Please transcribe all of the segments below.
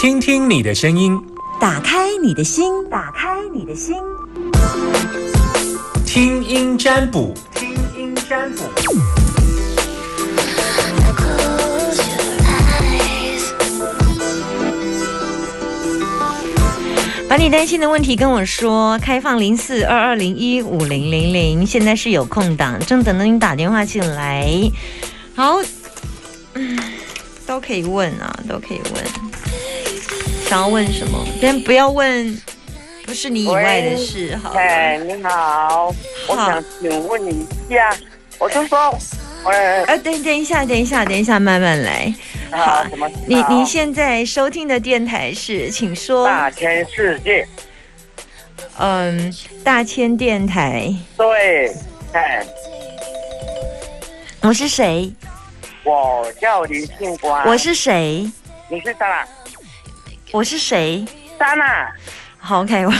听听你的声音，打开你的心，打开你的心，听音占卜，听音占卜。把你担心的问题跟我说，开放零四二二零一五零零零，现在是有空档，正等着你打电话进来。好，嗯，都可以问啊，都可以问。想要问什么？但不要问不是你以外的事，好了。哎，你好，我想请问你一下，我就说，呃，呃，等等一下，等一下，等一下，慢慢来。好，你你现在收听的电台是，请说。大千世界，嗯，大千电台，对，哎，我是谁？我叫林庆光，我是谁？你是莎拉，我是谁？莎拉，好，OK，我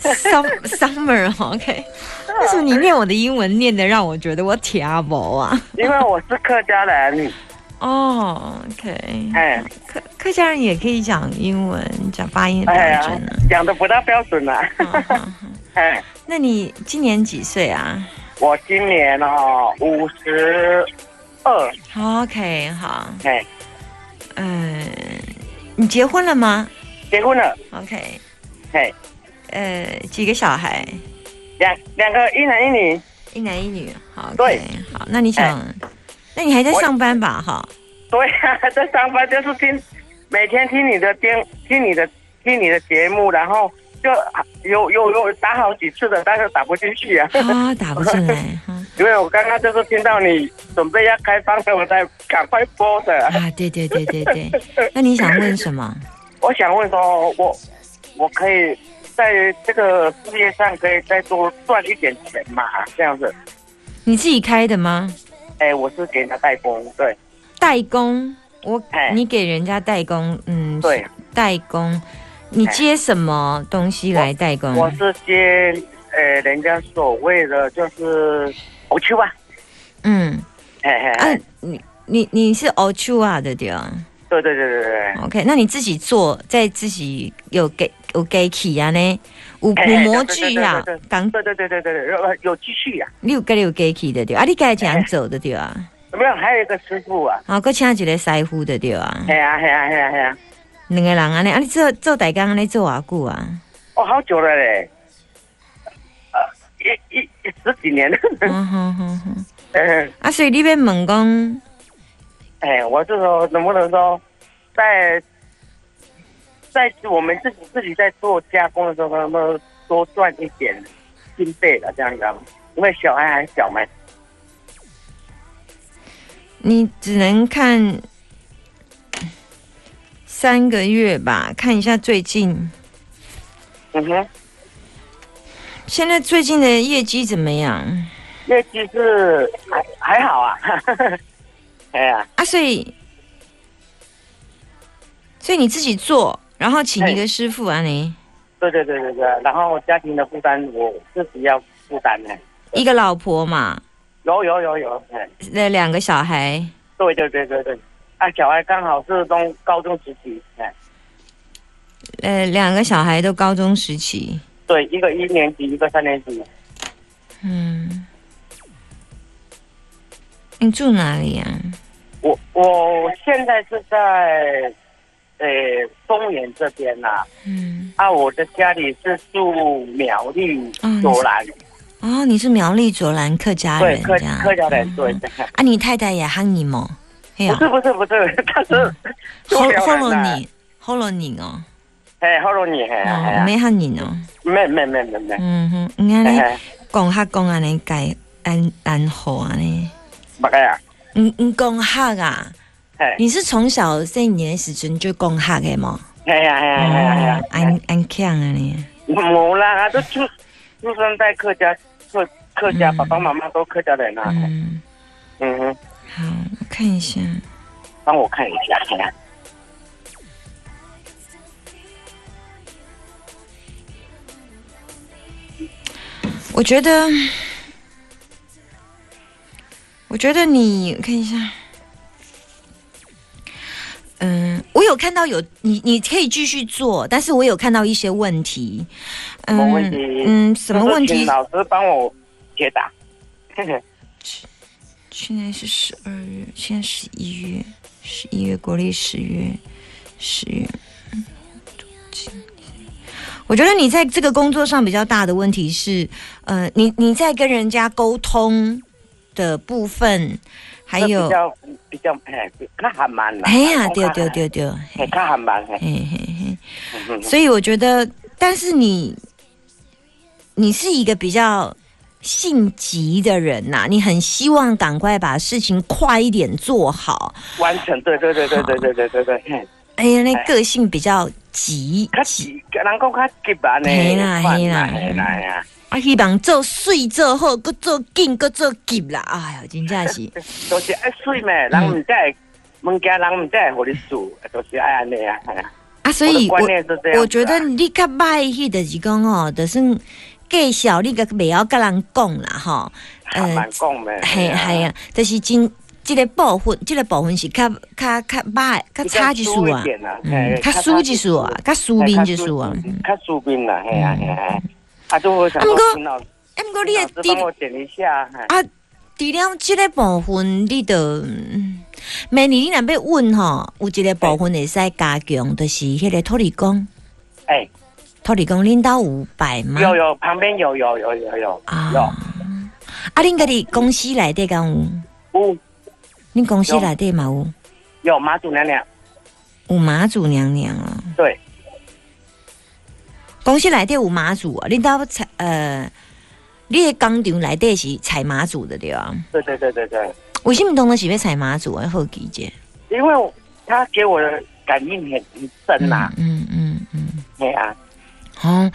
sum summer，OK。为什么你念我的英文念的让我觉得我听不啊？因为我是客家人，哦，OK，哎，客客家人也可以讲英文，讲发音标准呢。，讲的不大标准啊，哎，那你今年几岁啊我今年哦五十二，？OK，好，哎，嗯，你结婚了吗结婚了，？OK，哎，呃，几个小孩？两两个一男一女，一男一女。好对好，那你想，那你还在上班吧？哈，对呀、在上班就是听，每天听你的电，听你的听你的节目，然后就有有有打好几次的，但是打不进去啊，啊，打不进来哈。因为我刚刚就是听到你准备要开放了，我才赶快播的。啊，对对对对对。那你想问什么？我想问说，我我可以在这个事业上可以再多赚一点钱嘛？这样子，你自己开的吗？哎，我是给人家代工，对代工，我哎你给人家代工，嗯，对，代工，你接什么东西来代工？我是接呃人家所谓的就是我去吧，嗯，嘿嘿啊，，你你你是 o c h u a 的对啊对对对对对。？OK，那你自己做，在自己有给有给起啊呢？有有模具啊对对对对，刚对对有有继续呀、你有给你有给起的对啊？你该怎样走的对啊？有没有？还有一个师傅啊，好，搁请一个师傅的对啊？嘿呀嘿呀嘿呀嘿呀，两个人安尼，啊，你做做大工安尼做偌久啊？哦，好久了嘞，呃，一一一十几年了。嗯哼哼哼。嗯，啊，所以你要问讲，哎，我是说能不能说，在在我们自己自己在做加工的时候，能不能多赚一点经费了？这样子啊，因为小孩还小嘛。你只能看三个月吧，看一下最近，嗯哼，现在最近的业绩怎么样？业绩是还还好啊。哎呀，啊，所以，所以你自己做，然后请一个师傅啊，你。对对对对对，然后家庭的负担我自己要负担呢。一个老婆嘛，有有有有，哎，那两个小孩，对对对对对，啊，小孩刚好是中高中时期，哎，呃，两个小孩都高中时期，对，一个一年级，一个三年级，嗯，你住哪里啊？我我现在是在，呃，松原这边呐、嗯，啊，我的家里是住苗栗哦你是左兰，哦，你是苗栗卓兰客家对客人这样，客家人，对啊，你太太也喊你吗？不，是不是不是，他是后住 苗后了人呐，你，后了你哦，哎，后了你，哎哎哦，呀，没喊你哦，没没没没没，嗯哼，你看你哎，讲客讲安尼改安安好啊呢，大概啊，嗯嗯讲客啊，哎，你是从小三年时阵就讲客的吗？哎呀哎呀哎呀哎呀哦，，安安强啊你，冇啦，他都出出生在客家客客家，嗯爸爸妈妈都客家人啊。嗯，嗯哼，好，我看一下，帮我看一下，哎我觉得，我觉得你看一下，嗯，我有有看到有你，你可以继续做，但是我有看到一些问题。什么问题？嗯，什么问题？老师帮我解答。去年是十二月，现在十一月，十一月国历十月，十月。我觉得你在这个工作上比较大的问题是，呃，你你在跟人家沟通的部分，还有比较比较哎，那还慢啦。哎呀，对对对对，嘿，较还蛮嘿。嘿嘿嘿，所以我觉得，但是你，你是一个比较性急的人呐，你很希望赶快把事情快一点做好，完成。对对对对对对对对对。哎呀，那个性比较急，较急，人讲较急吧呢。嘿啦嘿啦嘿啦。啊，希望做水做好，搁做紧，搁做急啦。哎呀，真正是。都是爱水咩？人唔在物件，人唔在互你做，都是爱安尼啊。啊，所以我我觉得你较歹迄就是讲哦，就是介绍你个未晓甲人讲啦，吼。嗯，讲咩？系系啊，就是真。这个部分，这个部分是较较较歹，较差一数啊，嗯，较输一数啊，较输面一数啊，较输面啦，嘿啊嘿啊，啊，都我想说，啊，不过你也帮我点一下，啊，除了这个部分，你的明年你若要问吼，有一个部分会使加强，就是迄个土地工，哎，土地工领导五百吗？有有，旁边有有有有有啊，有，啊，恁家己公司内底讲有？有。你公司内底嘛？有有妈祖娘娘，有妈祖娘娘啊。对，公司内底有妈祖啊。你到采呃，你的工厂内底是采妈祖的对啊？对对对对对。为什么东的是要采妈祖啊？好理解。因为他给我的感应很很深呐。嗯嗯嗯。对啊。哦，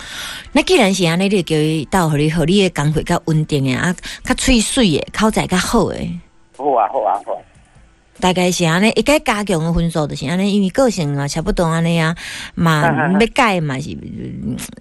那既然是安尼，你叫伊到互你互你的工会较稳定的啊，较脆水的，口才较好诶。好啊好啊好。大概是安尼，一该加强的分数就是安尼，因为个性啊差不多安尼啊，嘛要改嘛是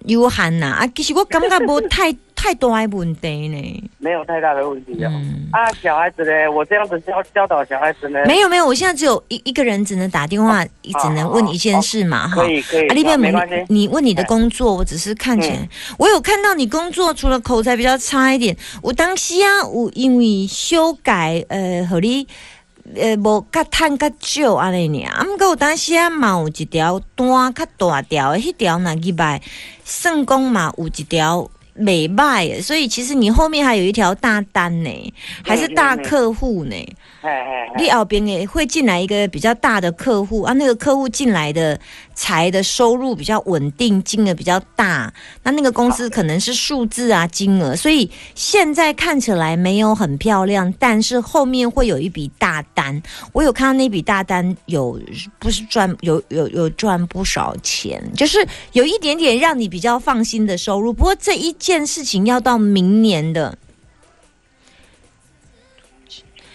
有限呐。啊，其实我感觉无太 太大的问题呢，没有太大的问题啊。啊，小孩子呢，我这样子教教导小孩子呢，没有没有，我现在只有一一个人只能打电话，只能问一件事嘛哈。可以可以，啊，那边没你问你的工作，我只是看起来，我有看到你工作，除了口才比较差一点，我当时啊，我因为修改呃和你。呃，无较趁较少安尼尔，啊，毋过有当时啊，嘛有一条单较大条，迄条若入来，算讲嘛有一条。美卖，所以其实你后面还有一条大单呢，还是大客户呢。你后边也会进来一个比较大的客户啊，那个客户进来的财的收入比较稳定，金额比较大。那那个公司可能是数字啊，金额，所以现在看起来没有很漂亮，但是后面会有一笔大单。我有看到那笔大单，有不是赚有有有赚不少钱，就是有一点点让你比较放心的收入。不过这一。件事情要到明年的，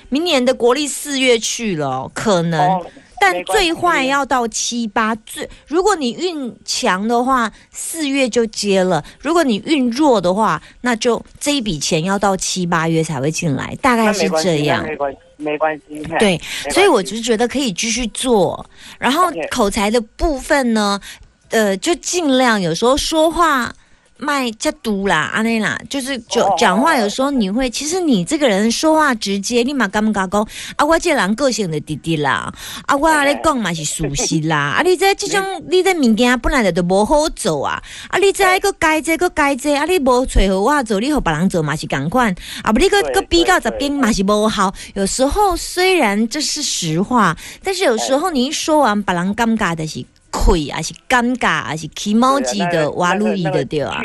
明年的国历四月去了，可能，但最坏要到七八。最如果你运强的话，四月就接了；如果你运弱的话，那就这一笔钱要到七八月才会进来，大概是这样。没关系，没关系。对，所以我就觉得可以继续做。然后口才的部分呢，呃，就尽量有时候说话。卖加毒啦，安内啦，就是就讲话有时候你会，其实你这个人说话直接，立马敢不敢讲？啊，我这人个性的弟弟啦，啊，我阿你讲嘛是熟悉啦，啊，你在这种你这物件本来就都无好做啊，啊，你在个改这个改这，啊，你无找和我做，你和别人做嘛是共款，啊，不，你个个比较这边嘛是无好。有时候虽然这是实话，但是有时候你一说完，别人尴尬的是。亏还是尴尬还是起毛子的挖路易的对啊？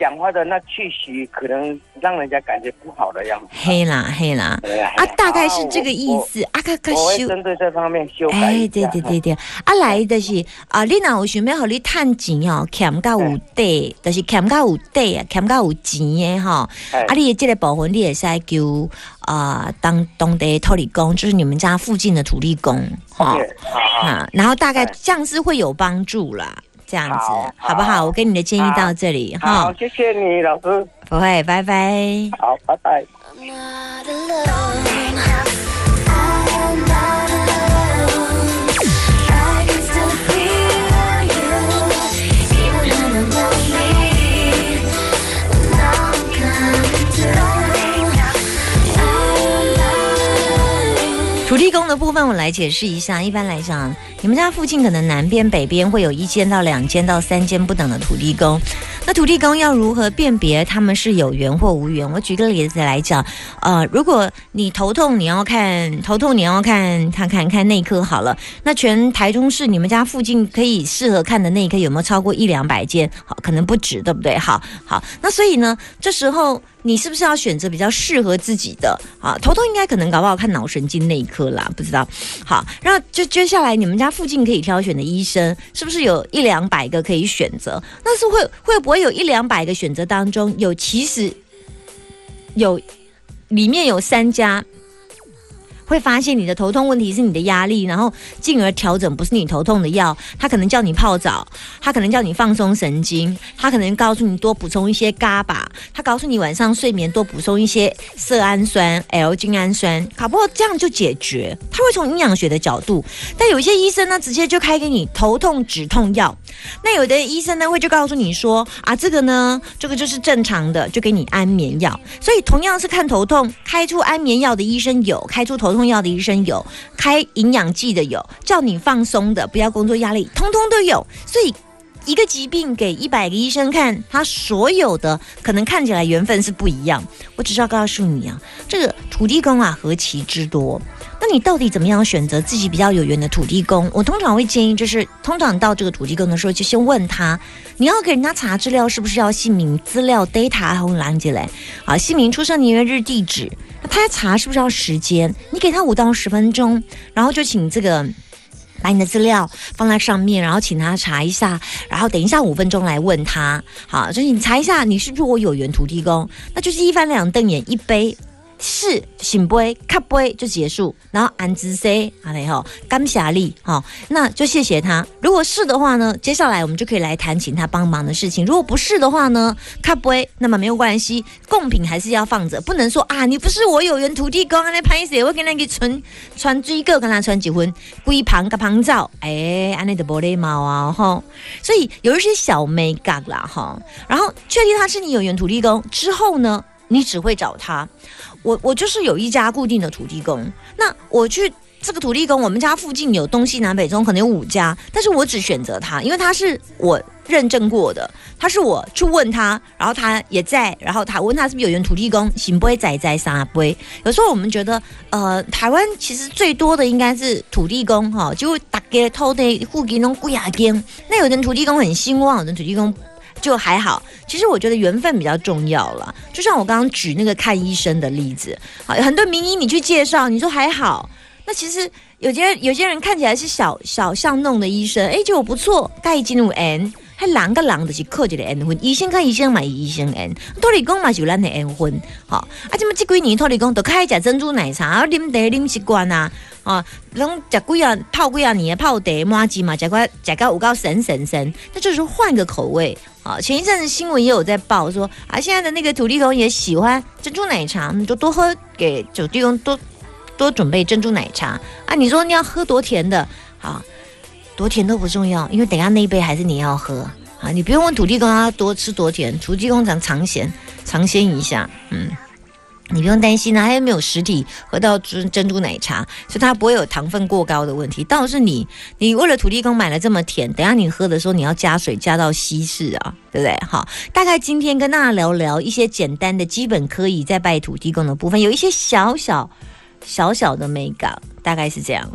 讲话的那气息可能让人家感觉不好的样子。黑啦黑啦，啊，大概是这个意思。啊，可可修针对这方面修改。哎，对对对对，啊，来的是啊，你若有想要和你探钱哦，欠到有底，就是欠到有底啊，欠到有钱的哈。啊，你这个部分你也是叫啊，当当地土地公，就是你们家附近的土地公哈。啊，然后大概这样是会有帮助啦。这样子好不好？我给你的建议到这里哈。好，谢谢你，老师。不会，拜拜。好，拜拜。的部分我来解释一下。一般来讲，你们家附近可能南边、北边会有一间到两间到三间不等的土地公。那土地公要如何辨别他们是有缘或无缘？我举个例子来讲，呃，如果你头痛，你要看头痛，你要看看看看内科好了。那全台中市你们家附近可以适合看的内科有没有超过一两百间？好，可能不止，对不对？好好，那所以呢，这时候。你是不是要选择比较适合自己的啊？头痛应该可能搞不好看脑神经内科啦，不知道。好，然后就接下来你们家附近可以挑选的医生，是不是有一两百个可以选择？那是会会不会有一两百个选择当中，有其实有里面有三家？会发现你的头痛问题是你的压力，然后进而调整不是你头痛的药，他可能叫你泡澡，他可能叫你放松神经，他可能告诉你多补充一些伽巴，他告诉你晚上睡眠多补充一些色氨酸、L 精氨酸，搞不好这样就解决。他会从营养学的角度，但有一些医生呢，直接就开给你头痛止痛药，那有的医生呢会就告诉你说啊，这个呢，这个就是正常的，就给你安眠药。所以同样是看头痛，开出安眠药的医生有，开出头痛。重要的医生有开营养剂的有叫你放松的不要工作压力通通都有，所以一个疾病给一百个医生看，他所有的可能看起来缘分是不一样。我只是要告诉你啊，这个土地公啊何其之多。那你到底怎么样选择自己比较有缘的土地公？我通常会建议，就是通常到这个土地公的时候，就先问他，你要给人家查资料，是不是要姓名、资料、data 和拦进来？啊，姓名、出生年月日、地址。那他要查是不是要时间？你给他五到十分钟，然后就请这个把你的资料放在上面，然后请他查一下，然后等一下五分钟来问他。好，就是你查一下，你是不是我有缘土地公？那就是一翻两瞪眼，一杯。是醒杯、卡杯就结束，然后安之 C 好嘞哈，感谢力哈，那就谢谢他。如果是的话呢，接下来我们就可以来谈请他帮忙的事情。如果不是的话呢，卡杯那么没有关系，贡品还是要放着，不能说啊，你不是我有缘土地公，安尼拍摄，我跟那个传传追个跟他传结婚，龟旁个旁照，哎，安尼的玻璃猫啊哈，所以有一些小美感啦哈，然后确定他是你有缘土地公之后呢，你只会找他。我我就是有一家固定的土地公，那我去这个土地公，我们家附近有东西南北中可能有五家，但是我只选择他，因为他是我认证过的，他是我去问他，然后他也在，然后他问他是不是有缘土地公，行不会仔仔啥不。有时候我们觉得，呃，台湾其实最多的应该是土地公哈，就打给偷的户籍弄贵啊间，那有的土地公很兴旺，有的土地公。就还好，其实我觉得缘分比较重要了。就像我刚刚举那个看医生的例子，好，很多名医你去介绍，你说还好，那其实有些有些人看起来是小小巷弄的医生，哎，结果不错，该进入 N，还狼个狼的是客气的 N 婚，医生看医生嘛医生缘托理工嘛就咱的 N 婚，好，啊，这么这几年托理工都开始食珍珠奶茶，啉茶啉习惯啊。啊，拢食几啊泡几啊年泡茶麻吉嘛，食个食个有够神神神，那就是换个口味啊。前一阵子新闻也有在报说啊，现在的那个土地公也喜欢珍珠奶茶，你就多喝给土地公多多准备珍珠奶茶啊。你说你要喝多甜的啊，多甜都不重要，因为等下那一杯还是你要喝啊。你不用问土地公他多吃多甜，土地公讲尝鲜尝鲜一下，嗯。你不用担心啊，他又没有实体喝到珍珍珠奶茶，所以他不会有糖分过高的问题。倒是你，你为了土地公买了这么甜，等下你喝的时候你要加水加到稀释啊，对不对？好，大概今天跟大家聊聊一些简单的基本可以在拜土地公的部分，有一些小小小小的美感，大概是这样。